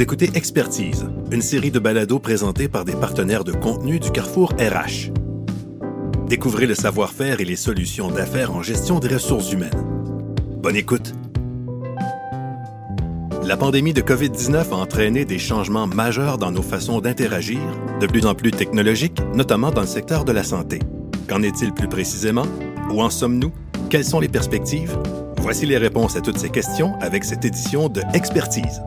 Écoutez Expertise, une série de balados présentés par des partenaires de contenu du Carrefour RH. Découvrez le savoir-faire et les solutions d'affaires en gestion des ressources humaines. Bonne écoute. La pandémie de COVID-19 a entraîné des changements majeurs dans nos façons d'interagir, de plus en plus technologiques, notamment dans le secteur de la santé. Qu'en est-il plus précisément? Où en sommes-nous? Quelles sont les perspectives? Voici les réponses à toutes ces questions avec cette édition de Expertise.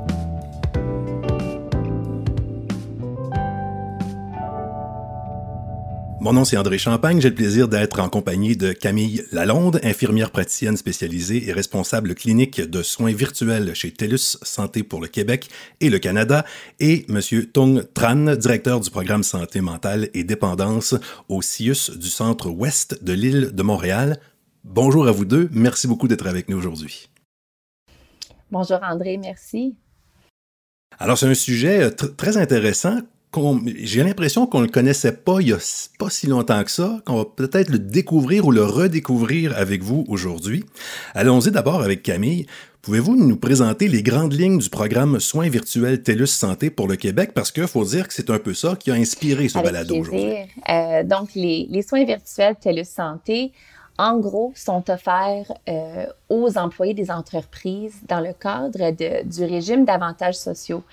Mon nom, c'est André Champagne. J'ai le plaisir d'être en compagnie de Camille Lalonde, infirmière praticienne spécialisée et responsable clinique de soins virtuels chez TELUS Santé pour le Québec et le Canada, et M. Tung Tran, directeur du programme santé mentale et dépendance au CIUS du centre ouest de l'île de Montréal. Bonjour à vous deux. Merci beaucoup d'être avec nous aujourd'hui. Bonjour André, merci. Alors, c'est un sujet très intéressant j'ai l'impression qu'on ne le connaissait pas il y a pas si longtemps que ça, qu'on va peut-être le découvrir ou le redécouvrir avec vous aujourd'hui. Allons-y d'abord avec Camille. Pouvez-vous nous présenter les grandes lignes du programme Soins virtuels TELUS Santé pour le Québec? Parce qu'il faut dire que c'est un peu ça qui a inspiré ce balado aujourd'hui. Euh, donc, les, les, soins virtuels TELUS Santé en gros, sont offerts euh, aux employés des entreprises dans le cadre du régime d'avantages sociaux.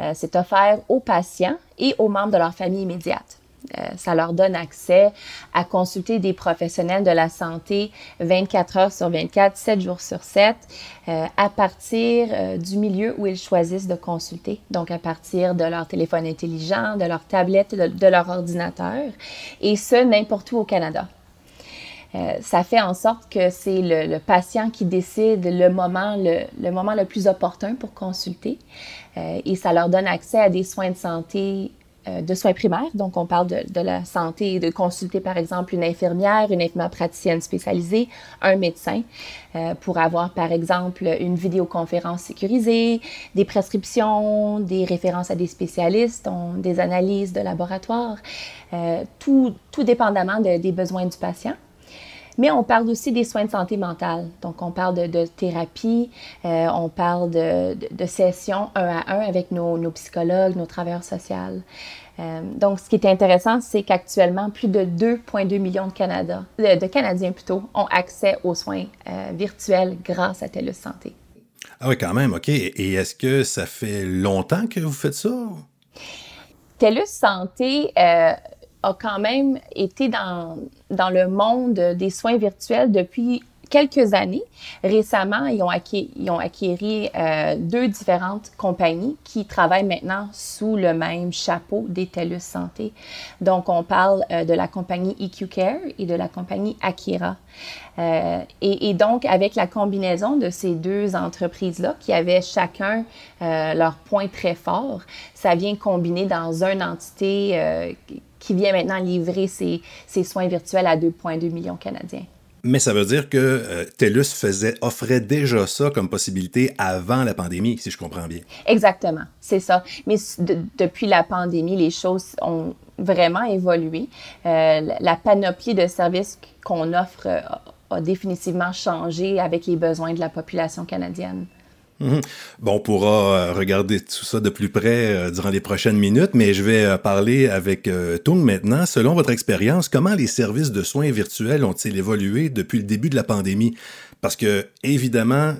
Euh, c'est offert aux patients et aux membres de leur famille immédiate. Euh, ça leur donne accès à consulter des professionnels de la santé 24 heures sur 24, 7 jours sur 7, à partir du milieu où ils choisissent de consulter, donc à partir de leur téléphone intelligent, de leur tablette, de leur ordinateur, et ce, n'importe où au Canada. Euh, ça fait en sorte que c'est le, patient qui décide le moment le, moment le plus opportun pour consulter euh, et ça leur donne accès à des soins de santé euh, de soins primaires. Donc, on parle de, de, la santé, de consulter par exemple une infirmière, une infirmière praticienne spécialisée, un médecin, pour avoir par exemple une vidéoconférence sécurisée, des prescriptions, des références à des spécialistes, des analyses de laboratoire, tout, tout dépendamment des besoins du patient. Mais on parle aussi des soins de santé mentale. Donc, on parle de, thérapie, euh, on parle de, sessions un à un avec nos, psychologues, nos travailleurs sociaux. Euh, donc, ce qui est intéressant, c'est qu'actuellement, plus de 2,2 millions de, Canada, de, Canadiens plutôt, ont accès aux soins euh, virtuels grâce à TELUS Santé. Ah oui, quand même, OK. Et est-ce que ça fait longtemps que vous faites ça? TELUS Santé a quand même été dans, dans le monde des soins virtuels depuis quelques années. Récemment, ils ont, acquis, ils ont acquéri euh, deux différentes compagnies qui travaillent maintenant sous le même chapeau des TELUS Santé. Donc, on parle euh, de la compagnie EQ Care et de la compagnie Akira. Euh, et, et, donc, avec la combinaison de ces deux entreprises-là, qui avaient chacun leur point très fort, ça vient combiner dans une entité qui vient maintenant livrer ses, soins virtuels à 2,2 millions Canadiens. Mais ça veut dire que euh, TELUS faisait, offrait déjà ça comme possibilité avant la pandémie, si je comprends bien. Exactement, c'est ça. Mais depuis la pandémie, les choses ont vraiment évolué. Euh, la panoplie de services qu'on offre a définitivement changé avec les besoins de la population canadienne. Mhm. Bon, on pourra euh, regarder tout ça de plus près euh, durant les prochaines minutes, mais je vais euh, parler avec Tung maintenant. Selon votre expérience, comment les services de soins virtuels ont-ils évolué depuis le début de la pandémie? Parce que, évidemment,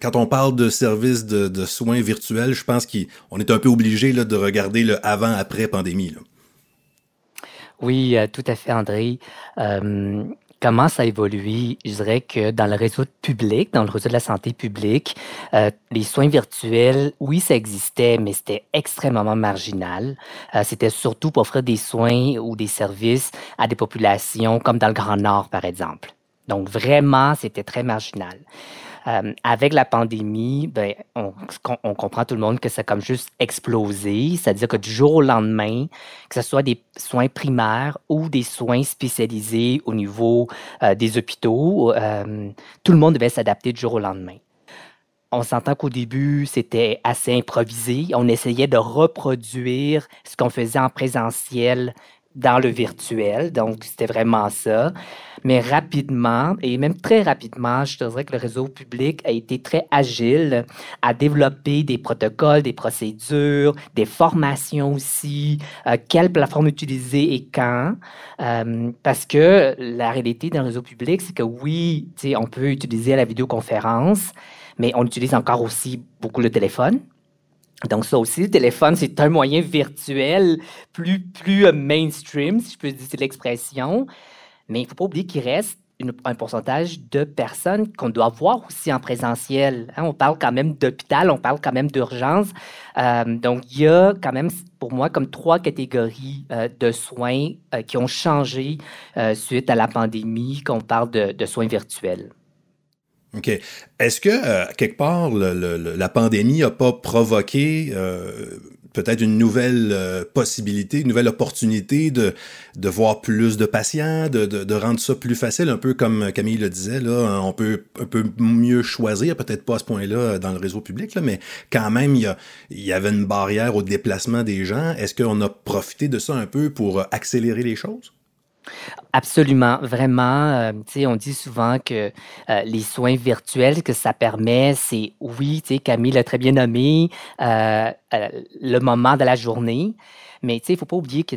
quand on parle de services de, soins virtuels, je pense qu'on est un peu obligé de regarder le avant-après pandémie. Oui, tout à fait, André. Comment ça évolue? Je dirais que dans le réseau public, dans le réseau de la santé publique, euh, les soins virtuels, oui, ça existait, mais c'était extrêmement marginal. Euh, c'était surtout pour offrir des soins ou des services à des populations comme dans le Grand Nord, par exemple. Donc vraiment, c'était très marginal. Euh, avec la pandémie, ben, on, comprend tout le monde que ça a comme juste explosé. C'est-à-dire que du jour au lendemain, que ce soit des soins primaires ou des soins spécialisés au niveau euh, des hôpitaux, euh, tout le monde devait s'adapter du jour au lendemain. On s'entend qu'au début, c'était assez improvisé. On essayait de reproduire ce qu'on faisait en présentiel dans le virtuel. Donc, c'était vraiment ça. Mais rapidement, et même très rapidement, je te dirais que le réseau public a été très agile à développer des protocoles, des procédures, des formations aussi, euh, quelle plateforme utiliser et quand. Euh, parce que la réalité d'un réseau public, c'est que oui, on peut utiliser la vidéoconférence, mais on utilise encore aussi beaucoup le téléphone. Donc ça aussi, le téléphone, c'est un moyen virtuel plus, plus euh, mainstream, si je peux utiliser l'expression. Mais il ne faut pas oublier qu'il reste un pourcentage de personnes qu'on doit voir aussi en présentiel. Hein. on parle quand même d'hôpital, on parle quand même d'urgence. Euh, donc, il y a quand même, pour moi, comme trois catégories euh, de soins qui ont changé suite à la pandémie, qu'on parle de soins virtuels. OK. Est-ce que, euh, quelque part, la pandémie n'a pas provoqué euh, peut-être une nouvelle euh, possibilité, une nouvelle opportunité de, de voir plus de patients, de, de, rendre ça plus facile, un peu comme Camille le disait, là, on peut un peu mieux choisir, peut-être pas à ce point-là dans le réseau public, là, mais quand même, il y, y avait une barrière au déplacement des gens. Est-ce qu'on a profité de ça un peu pour accélérer les choses? Absolument, vraiment. Euh, on dit souvent que euh, les soins virtuels, que ça permet, c'est oui, Camille l'a très bien nommé, euh, le moment de la journée. Mais il ne faut pas oublier que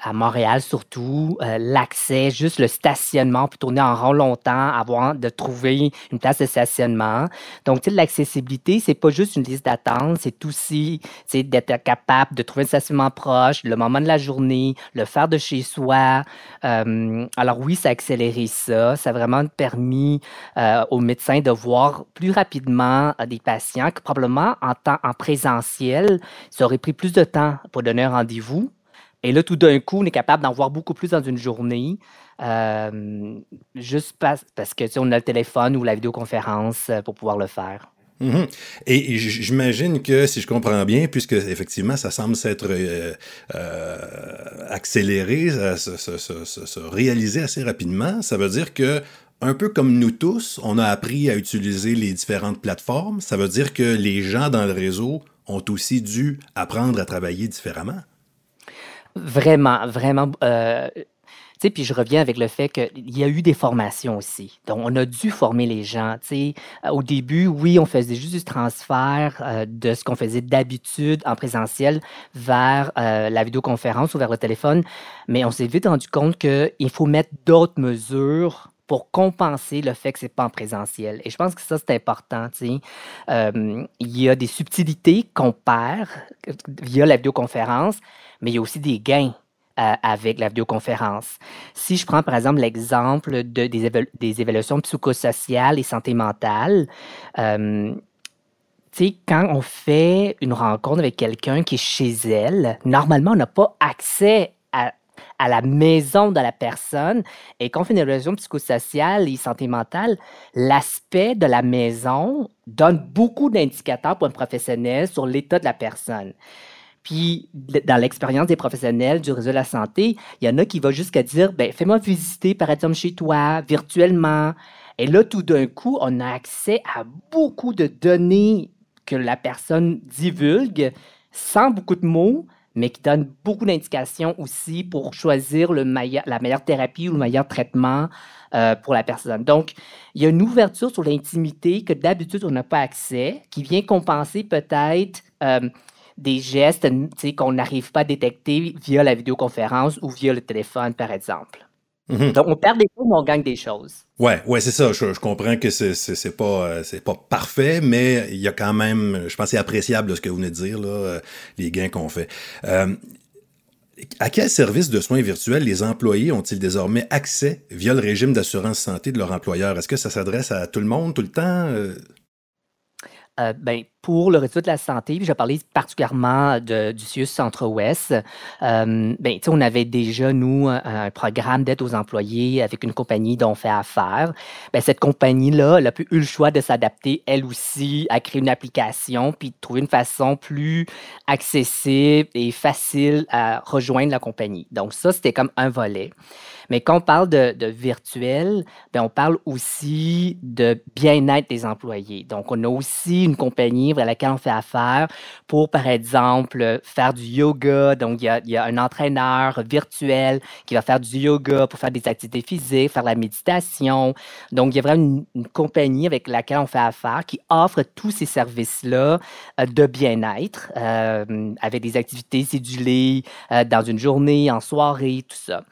à Montréal, surtout, euh, l'accès, juste le stationnement, on peut tourner en rond longtemps avant de trouver une place de stationnement. Donc, l'accessibilité, c'est pas juste une liste d'attente, c'est aussi d'être capable de trouver un stationnement proche, le moment de la journée, le faire de chez soi. Euh, alors oui, ça a accéléré ça. Ça a vraiment permis euh, aux médecins de voir plus rapidement des patients que probablement en temps en présentiel, ça aurait pris plus de temps pour donner un rendez-vous vous Et là, tout d'un coup, on est capable d'en voir beaucoup plus dans une journée, euh, juste parce, que on a le téléphone ou la vidéoconférence euh, pour pouvoir le faire. Mm-hmm. Et j'imagine que, si je comprends bien, puisque effectivement, ça semble s'être euh, accéléré, se, se, réaliser assez rapidement, ça veut dire que, un peu comme nous tous, on a appris à utiliser les différentes plateformes. Ça veut dire que les gens dans le réseau ont aussi dû apprendre à travailler différemment. Vraiment, vraiment. Euh, tu sais, puis je reviens avec le fait qu'il y a eu des formations aussi. Donc, on a dû former les gens. Tu sais, au début, oui, on faisait juste du transfert euh, de ce qu'on faisait d'habitude en présentiel vers euh, la vidéoconférence ou vers le téléphone, mais on s'est vite rendu compte qu'il faut mettre d'autres mesures pour compenser le fait que c'est pas en présentiel. Et je pense que ça, c'est important. Sais. il y a des subtilités qu'on perd via la vidéoconférence, mais il y a aussi des gains euh, avec la vidéoconférence. Si je prends par exemple l'exemple de, des, évaluations psychosociales et santé mentale, euh, quand on fait une rencontre avec quelqu'un qui est chez elle, normalement, on n'a pas accès à, à, la maison de la personne. Et quand on fait une évaluation psychosociale et santé mentale, l'aspect de la maison donne beaucoup d'indicateurs pour un professionnel sur l'état de la personne. Puis, dans l'expérience des professionnels du réseau de la santé, il y en a qui vont jusqu'à dire ben, fais-moi visiter, par exemple, chez toi, virtuellement. Et là, tout d'un coup, on a accès à beaucoup de données que la personne divulgue sans beaucoup de mots, mais qui donnent beaucoup d'indications aussi pour choisir la meilleure thérapie ou le meilleur traitement euh, pour la personne. Donc, il y a une ouverture sur l'intimité que d'habitude, on n'a pas accès, qui vient compenser peut-être euh, des gestes qu'on n'arrive pas à détecter via la vidéoconférence ou via le téléphone, par exemple. Mhm. Donc, on perd des choses, mais on gagne des choses. Ouais, ouais, c'est ça. Je, comprends que c'est pas euh, c'est pas parfait, mais il y a quand même, je pense, c'est appréciable ce que vous venez de dire là, euh, les gains qu'on fait. Euh, à quel service de soins virtuels les employés ont-ils désormais accès via le régime d'assurance santé de leur employeur? Est-ce que ça s'adresse à tout le monde tout le temps ben, pour le réseau de la santé, puis je parler particulièrement de, du CIUS Centre-Ouest, euh, ben, on avait déjà, nous, un, programme d'aide aux employés avec une compagnie dont on fait affaire. Ben, cette compagnie-là, elle a eu le choix de s'adapter, elle aussi, à créer une application, puis de trouver une façon plus accessible et facile à rejoindre la compagnie. Donc ça, c'était comme un volet. Mais quand on parle de, virtuel, ben on parle aussi de bien-être des employés. Donc, on a aussi une compagnie avec laquelle on fait affaire pour, par exemple, faire du yoga. Donc, il y a, un entraîneur virtuel qui va faire du yoga pour faire des activités physiques, faire la méditation. Donc, il y a vraiment une, compagnie avec laquelle on fait affaire qui offre tous ces services-là euh, de bien-être euh, avec des activités cédulées euh, dans une journée, en soirée, tout ça.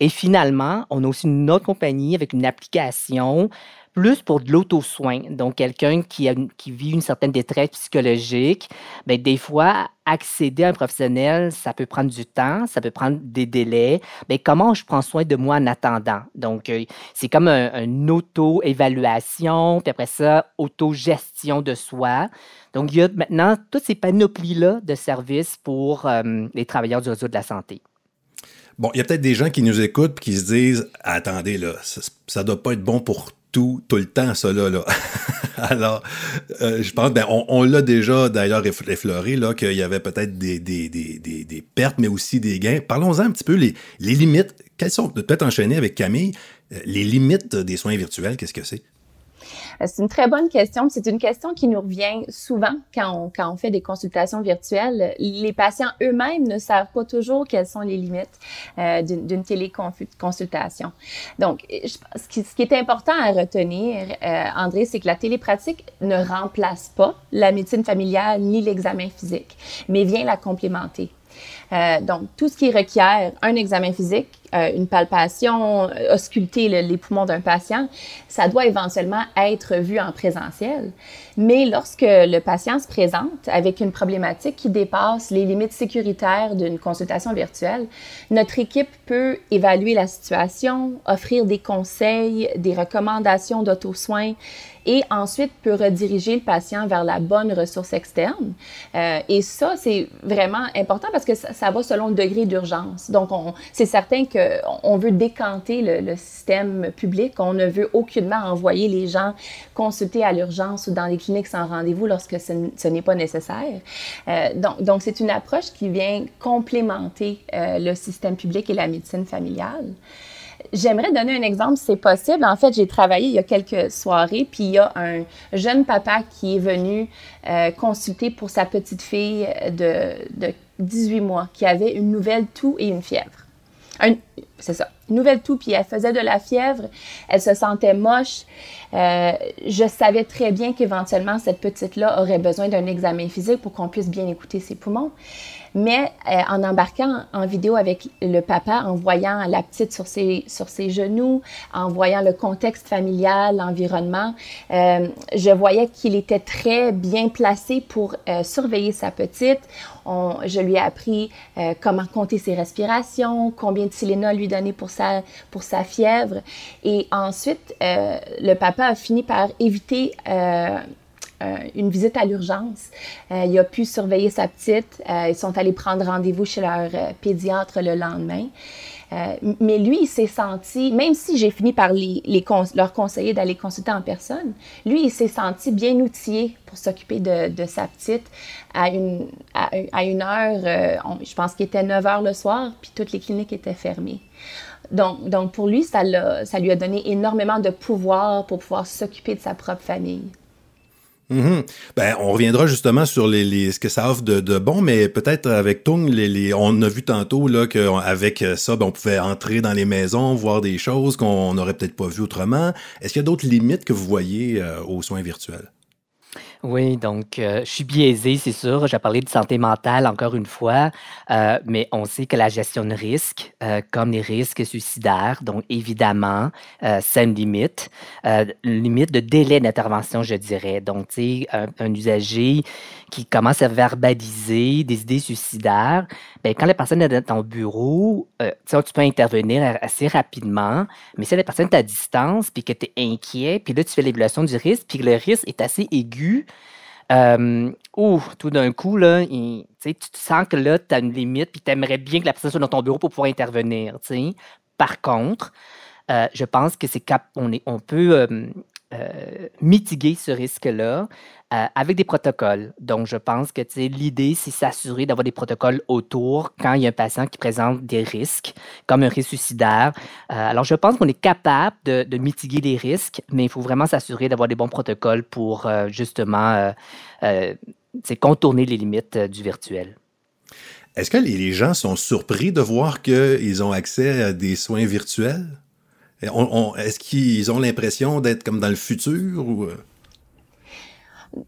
Et finalement, on a aussi une autre compagnie avec une application plus pour de l'auto-soin. Donc, quelqu'un qui, qui vit une certaine détresse psychologique, bien, des fois, accéder à un professionnel, ça peut prendre du temps, ça peut prendre des délais. Mais comment je prends soin de moi en attendant? Donc, euh, c'est comme une auto-évaluation, puis après ça, auto-gestion de soi. Donc, il y a maintenant toutes ces panoplies-là de services pour euh, les travailleurs du réseau de la santé. Bon, il y a peut-être des gens qui nous écoutent et qui se disent Attendez, là, ça ne doit pas être bon pour tout, tout le temps, ça là. Alors, euh, je pense, ben, on, l'a déjà d'ailleurs effleuré, là, qu'il y avait peut-être des, pertes, mais aussi des gains. Parlons-en un petit peu, les, les limites. Quelles sont, peut-être enchaîner avec Camille, euh, les limites des soins virtuels, qu'est-ce que c'est? Euh, c'est une très bonne question. C'est une question qui nous revient souvent quand on, quand on fait des consultations virtuelles. Les patients eux-mêmes ne savent pas toujours quelles sont les limites euh, d'une téléconsultation. Donc, ce qui, ce qui, est important à retenir, euh, André, c'est que la télépratique ne remplace pas la médecine familiale ni l'examen physique, mais vient la complémenter. Euh, donc, tout ce qui requiert un examen physique, euh, une palpation, euh, ausculter les poumons d'un patient, ça doit éventuellement être vu en présentiel. Mais lorsque le patient se présente avec une problématique qui dépasse les limites sécuritaires d'une consultation virtuelle, notre équipe peut évaluer la situation, offrir des conseils, des recommandations d'auto-soins et ensuite peut rediriger le patient vers la bonne ressource externe. Euh, et ça, c'est vraiment important parce que ça, va selon le degré d'urgence. Donc, c'est certain qu'on veut décanter le, système public. On ne veut aucunement envoyer les gens consulter à l'urgence ou dans les cliniques sans rendez-vous lorsque ce, n'est pas nécessaire. Euh, donc, donc c'est une approche qui vient complémenter euh, le système public et la médecine familiale. J'aimerais donner un exemple, si c'est possible. En fait, j'ai travaillé il y a quelques soirées, puis il y a un jeune papa qui est venu euh, consulter pour sa petite fille de, de 18 mois qui avait une nouvelle toux et une fièvre. C'est ça, une nouvelle toux, puis elle faisait de la fièvre, elle se sentait moche. Euh, je savais très bien qu'éventuellement, cette petite-là aurait besoin d'un examen physique pour qu'on puisse bien écouter ses poumons. Mais euh, en embarquant en vidéo avec le papa, en voyant la petite sur ses, sur ses genoux, en voyant le contexte familial, l'environnement, euh, je voyais qu'il était très bien placé pour euh, surveiller sa petite. Je lui ai appris euh, comment compter ses respirations, combien de Tylenol lui donner pour sa, pour sa fièvre. Et ensuite, euh, le papa a fini par éviter euh, une visite à l'urgence. Euh, il a pu surveiller sa petite. Euh, ils sont allés prendre rendez-vous chez leur pédiatre le lendemain. mais lui, il s'est senti, même si j'ai fini par les, leur conseiller d'aller consulter en personne, lui, il s'est senti bien outillé pour s'occuper de, sa petite à une, à, une heure, je pense qu'il était 9 heures le soir, puis toutes les cliniques étaient fermées. Donc, donc pour lui, ça lui a donné énormément de pouvoir pour pouvoir s'occuper de sa propre famille. Mhm. Ben, on reviendra justement sur les, ce que ça offre de, bon, mais peut-être avec Tung, les, on a vu tantôt là qu'avec ça, ben, on pouvait entrer dans les maisons, voir des choses qu'on n'aurait peut-être pas vues autrement. Est-ce qu'il y a d'autres limites que vous voyez euh, aux soins virtuels? Oui, donc euh, je suis biaisé, c'est sûr. J'ai parlé de santé mentale encore une fois, euh, mais on sait que la gestion de risques, euh, comme les risques suicidaires, donc évidemment, c'est une limite, une limite de délai d'intervention, je dirais. Donc, tu sais, un, usager qui commence à verbaliser des idées suicidaires, ben, quand la personne est dans ton bureau, tu peux intervenir assez rapidement, mais si la personne est à distance, puis que tu es inquiet, puis là, tu fais l'évaluation du risque, puis le risque est assez aigu, euh, ou tout d'un coup, là, tu sens que là, tu as une limite, puis tu aimerais bien que la personne soit dans ton bureau pour pouvoir intervenir. Par contre, euh, je pense que c'est est, on peut euh, mitiguer ce risque-là avec des protocoles. Donc, je pense que l'idée, c'est s'assurer d'avoir des protocoles autour quand il y a un patient qui présente des risques, comme un risque suicidaire. alors, je pense qu'on est capable de, de, mitiguer les risques, mais il faut vraiment s'assurer d'avoir des bons protocoles pour justement contourner les limites du virtuel. Est-ce que les gens sont surpris de voir qu'ils ont accès à des soins virtuels? Est-ce qu'ils ont l'impression d'être comme dans le futur? Ou... Euh?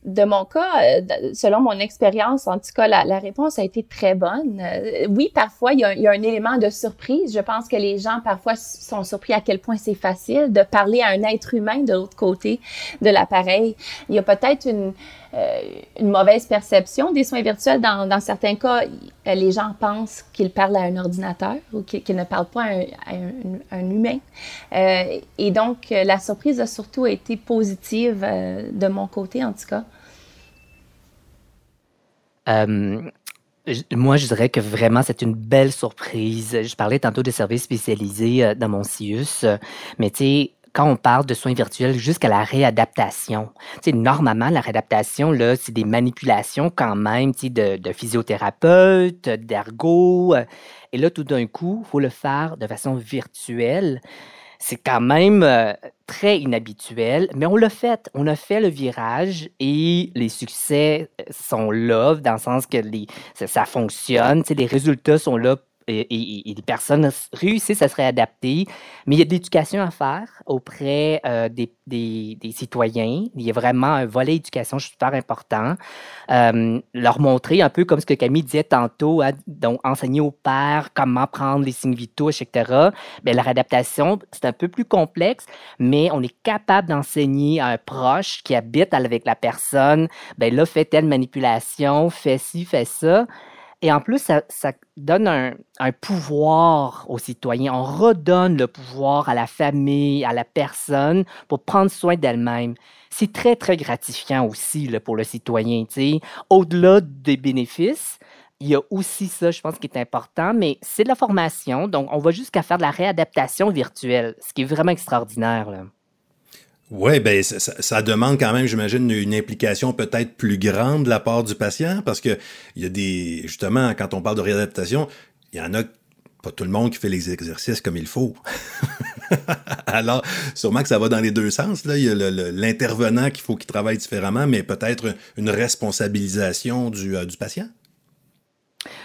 de mon cas, euh, selon mon expérience, en tout cas, la, réponse a été très bonne. Euh, oui, parfois, il y, a, un élément de surprise. Je pense que les gens, parfois, sont surpris à quel point c'est facile de parler à un être humain de l'autre côté de l'appareil. Il y a peut-être une, une mauvaise perception des soins virtuels. Dans, certains cas, les gens pensent qu'ils parlent à un ordinateur ou qu'ils ne parlent pas à un, humain. et donc, la surprise a surtout été positive de mon côté, en tout cas. Euh, moi, je dirais que vraiment, c'est une belle surprise. Je parlais tantôt des services spécialisés euh, dans mon CIUS, mais tu sais, quand on parle de soins virtuels jusqu'à la réadaptation, tu sais, normalement, la réadaptation, là, c'est des manipulations quand même, de, de physiothérapeutes, d'ergo. Et là, tout d'un coup, il faut le faire de façon virtuelle c'est quand même euh, très inhabituel, mais on l'a fait. On a fait le virage et les succès euh, sont là, dans le sens que les, ça, ça fonctionne. Les résultats sont là et, les personnes réussissent à se réadapter, mais il y a de l'éducation à faire auprès euh, des, des, citoyens. Il y a vraiment un volet éducation super important. Euh, leur montrer un peu comme ce que Camille disait tantôt, hein, donc enseigner aux pères comment prendre les signes vitaux, etc. Bien, la réadaptation, c'est un peu plus complexe, mais on est capable d'enseigner à un proche qui habite avec la personne, ben là, fait telle manipulation, fait ci, fait ça. Et en plus, ça, donne un, pouvoir aux citoyens. On redonne le pouvoir à la famille, à la personne pour prendre soin d'elle-même. C'est très, très gratifiant aussi pour le citoyen. Au-delà des bénéfices, il y a aussi ça, je pense, qui est important, mais c'est de la formation. Donc, on va jusqu'à faire de la réadaptation virtuelle, ce qui est vraiment extraordinaire. Oui, ben ça, ça, demande quand même, j'imagine, une implication peut-être plus grande de la part du patient, parce que il y a des. Justement, quand on parle de réadaptation, il y en a pas tout le monde qui fait les exercices comme il faut. Alors, sûrement que ça va dans les deux sens. Là. Il y a l'intervenant qu'il faut qu'il travaille différemment, mais peut-être une responsabilisation du, euh, du patient.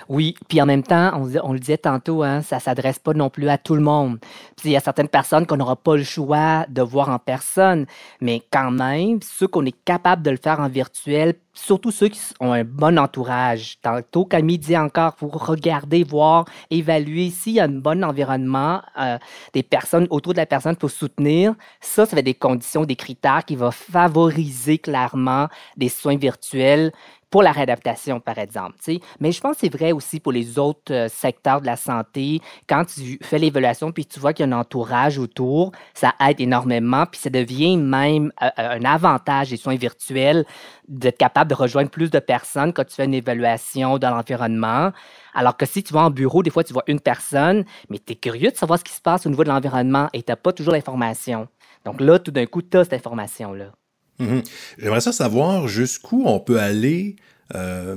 Oui, puis en même temps, on, le disait tantôt, hein, ça ne s'adresse pas non plus à tout le monde. Puis il y a certaines personnes qu'on n'aura pas le choix de voir en personne, mais quand même, ceux qu'on est capable de le faire en virtuel, surtout ceux qui ont un bon entourage. Tantôt, Camille dit encore, pour regarder, voir, évaluer s'il y a un bon environnement, euh, des personnes autour de la personne pour soutenir. Ça, ça être des conditions, des critères qui vont favoriser clairement des soins virtuels pour la réadaptation, par exemple. Mais je pense que c'est vrai aussi pour les autres euh, secteurs de la santé. Quand tu fais l'évaluation puis tu vois qu'il y a un entourage autour, ça aide énormément. Puis ça devient même euh, euh, un avantage des soins virtuels d'être capable de rejoindre plus de personnes quand tu fais une évaluation de l'environnement. Alors que si tu vas en bureau, des fois, tu vois une personne, mais tu es curieux de savoir ce qui se passe au niveau de l'environnement et tu n'as pas toujours l'information. Donc là, tout d'un coup, tu as cette information-là. Mhm. J'aimerais ça savoir jusqu'où on peut aller. Euh,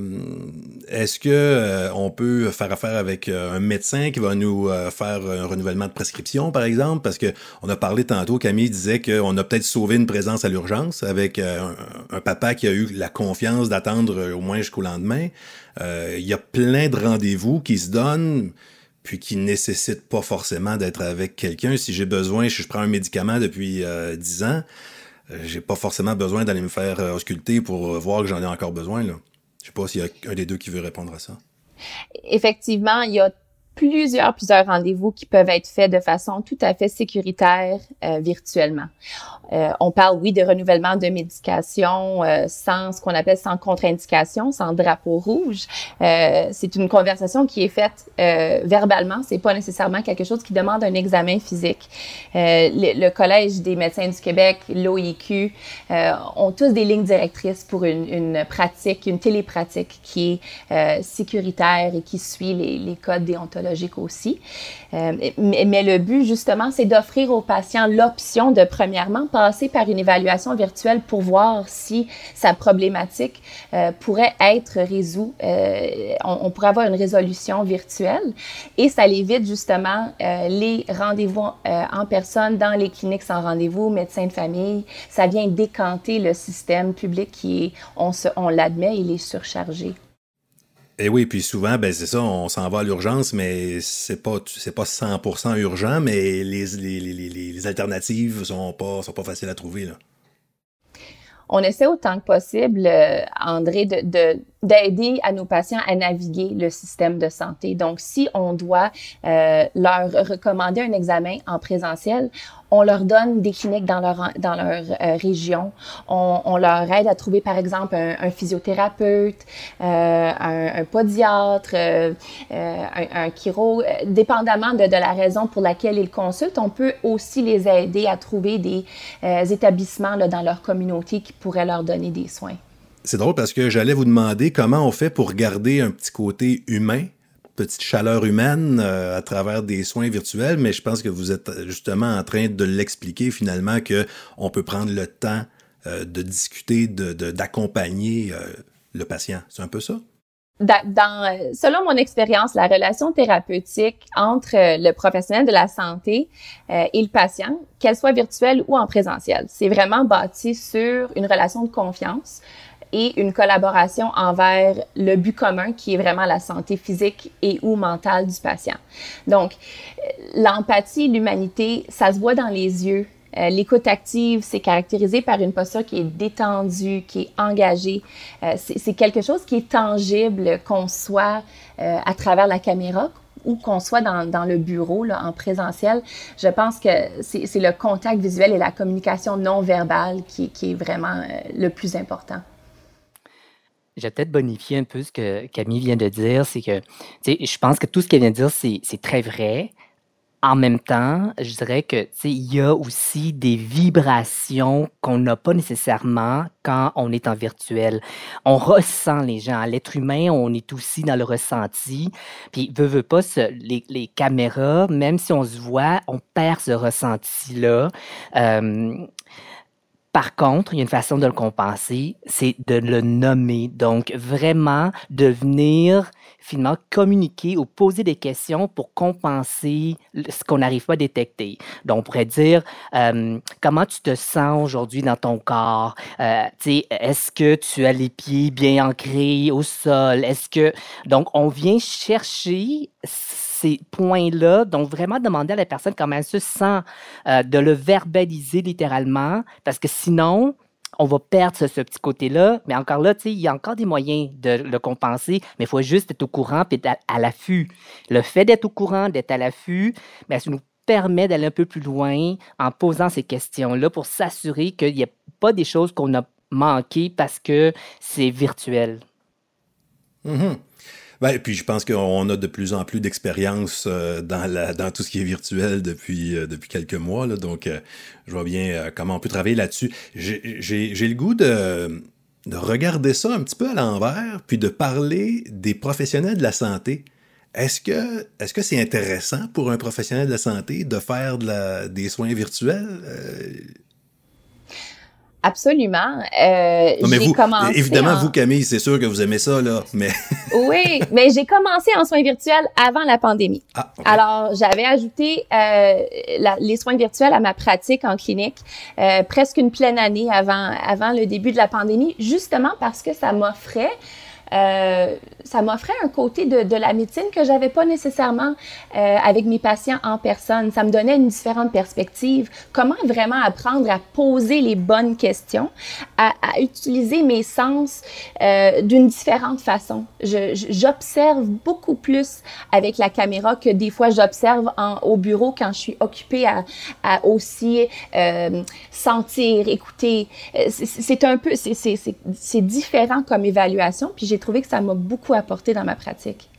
est-ce que euh, on peut faire affaire avec euh, un médecin qui va nous faire un renouvellement de prescription, par exemple, parce que on a parlé tantôt, Camille disait qu'on a peut-être sauvé une présence à l'urgence avec un, un, papa qui a eu la confiance d'attendre au moins jusqu'au lendemain. Il y a plein de rendez-vous qui se donnent puis qui nécessitent pas forcément d'être avec quelqu'un. Si j'ai besoin, je, je prends un médicament depuis dix ans, j'ai pas forcément besoin d'aller me faire euh, ausculter pour euh, voir que j'en ai encore besoin. Là. Je sais pas s'il y a un des deux qui veut répondre à ça. Effectivement, il y a plusieurs, plusieurs rendez-vous qui peuvent être faits de façon tout à fait sécuritaire virtuellement. Euh, on parle, oui, de renouvellement de médication euh, sans ce qu'on appelle sans contre-indication, sans drapeau rouge. Euh, c'est une conversation qui est faite verbalement. C'est pas nécessairement quelque chose qui demande un examen physique. Le, le, Collège des médecins du Québec, l'OIQ, ont tous des lignes directrices pour une, une pratique, une télépratique qui est sécuritaire et qui suit les, les codes déontologiques aussi. Euh, mais, le but, justement, c'est d'offrir aux patients l'option de, premièrement, passer par une évaluation virtuelle pour voir si sa problématique euh, pourrait être résoue. Euh, on, pourrait avoir une résolution virtuelle et ça évite justement les rendez-vous en personne dans les cliniques sans rendez-vous, médecins de famille. Ça vient décanter le système public qui est, on, on l'admet, il est surchargé. Et eh oui, puis souvent, ben c'est ça, on s'en va à l'urgence, mais c'est pas pas 100% urgent, mais les, les, alternatives sont pas sont pas faciles à trouver. On essaie autant que possible, euh, André, de, d'aider à nos patients à naviguer le système de santé. Donc, si on doit euh, leur recommander un examen en présentiel, on leur donne des cliniques dans leur, dans leur euh, région. On, leur aide à trouver, par exemple, un, physiothérapeute, euh, un, podiatre, euh, un, un chiro. Dépendamment de, de, la raison pour laquelle ils consultent, on peut aussi les aider à trouver des établissements dans leur communauté qui pourraient leur donner des soins. C'est drôle parce que j'allais vous demander comment on fait pour garder un petit côté humain, petite chaleur humaine euh, à travers des soins virtuels, mais je pense que vous êtes justement en train de l'expliquer finalement que on peut prendre le temps euh, de discuter, d'accompagner de, euh, le patient. C'est un peu ça? Dans, selon mon expérience, la relation thérapeutique entre le professionnel de la santé et le patient, qu'elle soit virtuelle ou en présentiel, c'est vraiment bâti sur une relation de confiance, et une collaboration envers le but commun qui est vraiment la santé physique et ou mentale du patient. Donc, l'empathie, l'humanité, ça se voit dans les yeux. Euh, l'écoute active, c'est caractérisé par une posture qui est détendue, qui est engagée. Euh, c'est quelque chose qui est tangible, qu'on soit euh, à travers la caméra ou qu'on soit dans, le bureau en présentiel. Je pense que c'est le contact visuel et la communication non verbale qui est vraiment le plus important. Je vais peut-être bonifier un peu ce que Camille vient de dire. C'est que, je pense que tout ce qu'elle vient de dire, c'est très vrai. En même temps, je dirais que il y a aussi des vibrations qu'on n'a pas nécessairement quand on est en virtuel. On ressent les gens. L'être humain, on est aussi dans le ressenti. Puis, veut, veut pas, les, les, caméras, même si on se voit, on perd ce ressenti-là. Euh, par contre, il y a une façon de le compenser, c'est de le nommer. Donc, vraiment de venir finalement communiquer ou poser des questions pour compenser ce qu'on n'arrive pas à détecter. Donc, on pourrait dire euh, comment tu te sens aujourd'hui dans ton corps? Euh, Est-ce que tu as les pieds bien ancrés au sol? Est-ce que donc on vient chercher ces points-là. Donc, vraiment demander à la personne comment elle se sent, euh, de le verbaliser littéralement, parce que sinon, on va perdre ce, petit côté-là. Mais encore là, il y a encore des moyens de le compenser, mais il faut juste être au courant et être à, l'affût. Le fait d'être au courant, d'être à l'affût, ben, ça nous permet d'aller un peu plus loin en posant ces questions-là pour s'assurer qu'il n'y a pas des choses qu'on a manquées parce que c'est virtuel. Mm-hmm. Ben, puis je pense qu'on a de plus en plus d'expérience euh, dans, tout ce qui est virtuel depuis, euh, quelques mois. Donc, euh, je vois bien comment on peut travailler là-dessus. J'ai le goût de, de regarder ça un petit peu à l'envers, puis de parler des professionnels de la santé. Est-ce que c'est intéressant pour un professionnel de la santé de faire des soins virtuels? Absolument. Euh, j'ai commencé évidemment, vous, Camille, c'est sûr que vous aimez ça, là. Mais... oui, mais j'ai commencé en soins virtuels avant la pandémie. Ah, Alors, j'avais ajouté euh, les soins virtuels à ma pratique en clinique euh, presque une pleine année avant, avant le début de la pandémie, justement parce que ça m'offrait euh, ça m'offrait un côté de, de, la médecine que j'avais pas nécessairement euh, avec mes patients en personne. Ça me donnait une différente perspective. Comment vraiment apprendre à poser les bonnes questions, à, à utiliser mes sens euh, d'une différente façon? J'observe beaucoup plus avec la caméra que des fois j'observe au bureau quand je suis occupée à, à aussi euh, sentir, écouter. Euh, c'est un peu, c'est différent comme évaluation. Puis j'ai trouvé que ça m'a beaucoup apporté dans ma pratique.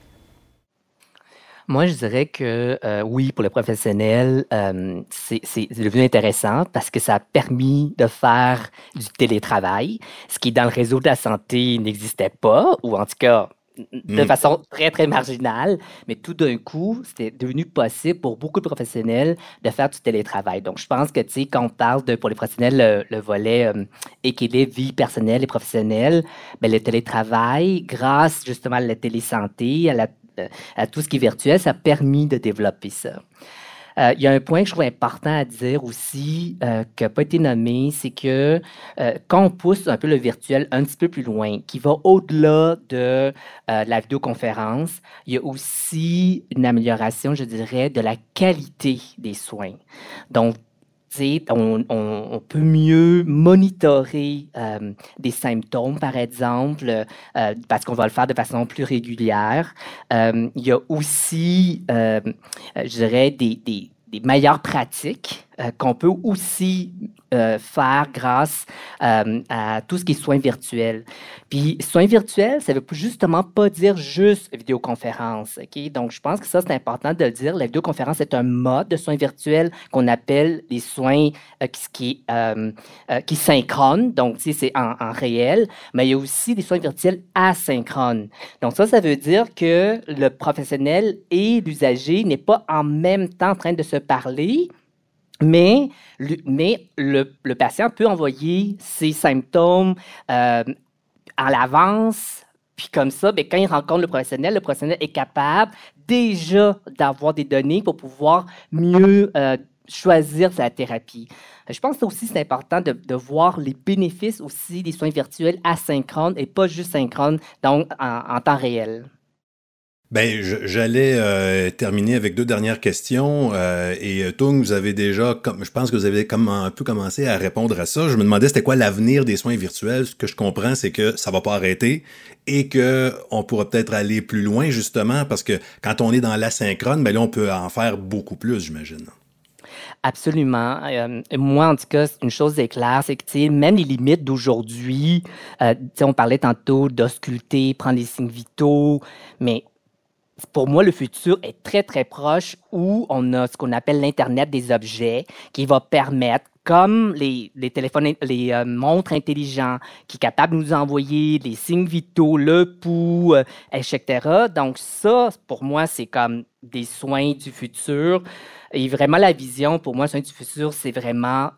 Moi, je dirais que euh, oui, pour le professionnel, euh, c'est devenu intéressant parce que ça a permis de faire du télétravail, ce qui dans le réseau de la santé n'existait pas, ou en tout cas de mm. façon très, très marginale, mais tout d'un coup, c'était devenu possible pour beaucoup de professionnels de faire du télétravail. Donc, je pense que, tu sais, quand on parle de, pour les professionnels, le, volet euh, équilibre vie personnelle et professionnelle, bien, le télétravail, grâce justement à la télésanté, à, la, à tout ce qui est virtuel, ça a permis de développer ça. Euh, il y a un point que je trouve important à dire aussi, euh, qui n'a pas été nommé, c'est que euh, quand on pousse un peu le virtuel un petit peu plus loin, qui va au-delà de la vidéoconférence, il y a aussi une amélioration, je dirais, de la qualité des soins. Donc, on, peut mieux monitorer des symptômes, par exemple, parce qu'on va le faire de façon plus régulière. il y a aussi, je dirais, des meilleures pratiques euh, qu'on peut aussi euh, faire grâce euh, à tout ce qui est soins virtuels. Puis, soins virtuels, ça ne veut justement pas dire juste vidéoconférence. Donc, je pense que ça, c'est important de le dire. La vidéoconférence est un mode de soins virtuels qu'on appelle les soins qui, qui synchrones. Donc, c'est en, en réel. Mais il y a aussi des soins virtuels asynchrones. Donc, ça, ça veut dire que le professionnel et l'usager n'est pas en même temps en train de se parler, mais, le, patient peut envoyer ses symptômes euh, à l'avance, puis comme ça, bien, quand il rencontre le professionnel, le professionnel est capable déjà d'avoir des données pour pouvoir mieux euh, choisir sa thérapie. Je pense que aussi c'est important de, de, voir les bénéfices aussi des soins virtuels asynchrones et pas juste synchrones, donc en temps réel. Ben, j'allais euh, terminer avec deux dernières questions. Euh, et euh, Tung, vous avez déjà, comme, je pense que vous avez comme un peu commencé à répondre à ça. Je me demandais c'était quoi l'avenir des soins virtuels. Ce que je comprends, c'est que ça va pas arrêter et que on pourra peut-être aller plus loin justement parce que quand on est dans l'asynchrone, ben là on peut en faire beaucoup plus, j'imagine. Absolument. moi, en tout cas, une chose est claire, c'est que même les limites d'aujourd'hui, on parlait tantôt d'ausculter, prendre les signes vitaux, mais pour moi, le futur est très, très proche où on a ce qu'on appelle l'Internet des objets qui va permettre, comme les, les téléphones, les euh, montres intelligents, qui sont capables de nous envoyer les signes vitaux, le pouls, euh, etc. Donc ça, pour moi, c'est comme des soins du futur. Et vraiment, la vision, pour moi, soins du futur, c'est vraiment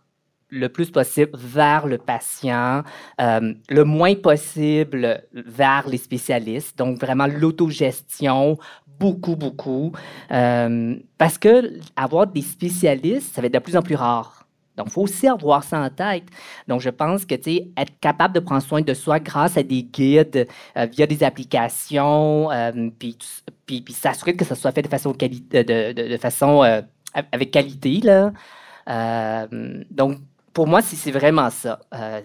le plus possible vers le patient, euh, le moins possible vers les spécialistes. Donc, vraiment l'autogestion, beaucoup, beaucoup. Euh, parce que avoir des spécialistes, ça va être de plus en plus rare. Donc, il faut aussi avoir ça en tête. Donc, je pense que, tu sais, être capable de prendre soin de soi grâce à des guides, euh, via des applications, puis, puis, s'assurer que ça soit fait de façon, de façon avec qualité, là. donc, pour moi, c'est vraiment ça. Euh,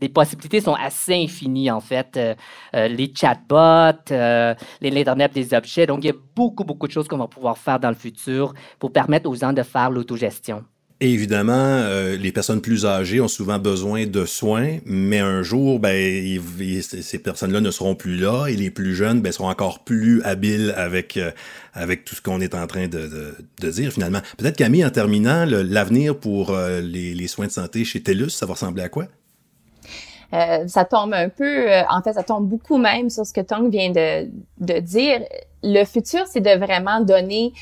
les possibilités sont assez infinies, en fait. Euh, euh, les chatbots, l'Internet des objets. Donc, il y a beaucoup, beaucoup de choses qu'on va pouvoir faire dans le futur pour permettre aux gens de faire l'autogestion. Évidemment, euh, les personnes plus âgées ont souvent besoin de soins, mais un jour, ben, ces personnes-là ne seront plus là et les plus jeunes ben, seront encore plus habiles avec, euh, avec tout ce qu'on est en train de, de, dire finalement. Peut-être Camille, en terminant, l'avenir pour euh, les, les, soins de santé chez TELUS, ça va ressembler à quoi? ça tombe un peu, en fait, ça tombe beaucoup même sur ce que Tong vient de, de dire. Le futur, c'est de vraiment donner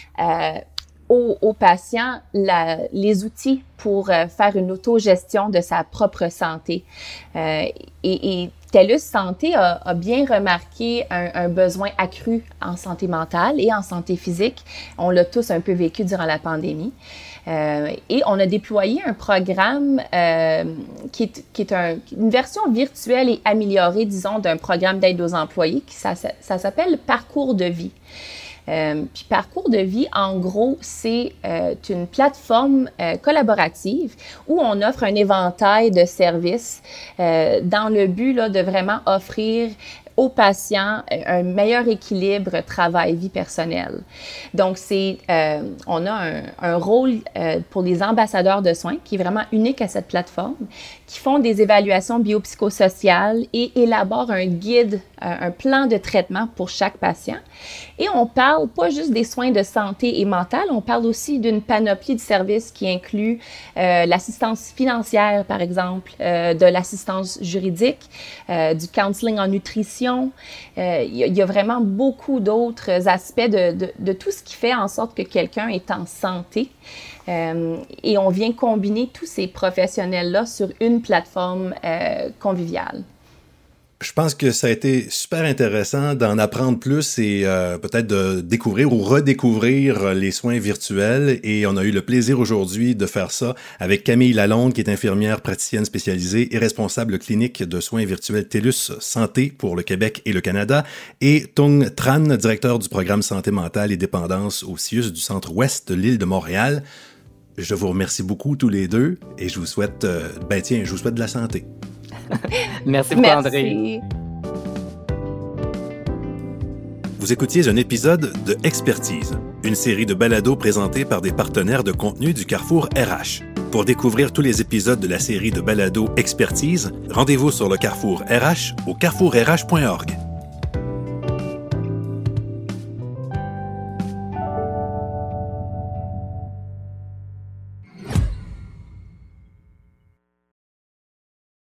aux, patients les outils pour euh, faire une autogestion de sa propre santé. Euh, et, et, TELUS Santé a, bien remarqué un, besoin accru en santé mentale et en santé physique. On l'a tous un peu vécu durant la pandémie. Euh, et on a déployé un programme qui est, qui est une version virtuelle et améliorée, disons, d'un programme d'aide aux employés. Qui, ça s'appelle Parcours de vie. Euh, puis Parcours de vie, en gros, c'est euh, une plateforme euh, collaborative où on offre un éventail de services dans le but de vraiment offrir aux patients un meilleur équilibre travail-vie personnelle. Donc, c'est, on a un, un rôle pour les ambassadeurs de soins qui est vraiment unique à cette plateforme, qui font des évaluations biopsychosociales et élaborent un guide un plan de traitement pour chaque patient. Et on parle pas juste des soins de santé et mentale, on parle aussi d'une panoplie de services qui inclut euh, l'assistance financière, par exemple, euh, de l'assistance juridique, euh, du counseling en nutrition. Il y, a vraiment beaucoup d'autres aspects de, de, de, tout ce qui fait en sorte que quelqu'un est en santé. et on vient combiner tous ces professionnels-là sur une plateforme conviviale. Je pense que ça a été super intéressant d'en apprendre plus et euh, peut-être de découvrir ou redécouvrir les soins virtuels. Et on a eu le plaisir aujourd'hui de faire ça avec Camille Lalonde, qui est infirmière praticienne spécialisée et responsable clinique de soins virtuels TELUS Santé pour le Québec et le Canada, et Tung Tran, directeur du programme Santé mentale et dépendance au CIUS du centre-ouest de l'île de Montréal. Je vous remercie beaucoup tous les deux et je vous souhaite, euh, ben tiens, je vous souhaite de la santé. Merci beaucoup, André. Vous écoutiez un épisode de Expertise, une série de balados présentés par des partenaires de contenu du Carrefour RH. Pour découvrir tous les épisodes de la série de balados Expertise, rendez-vous sur le Carrefour RH au carrefourrh.org.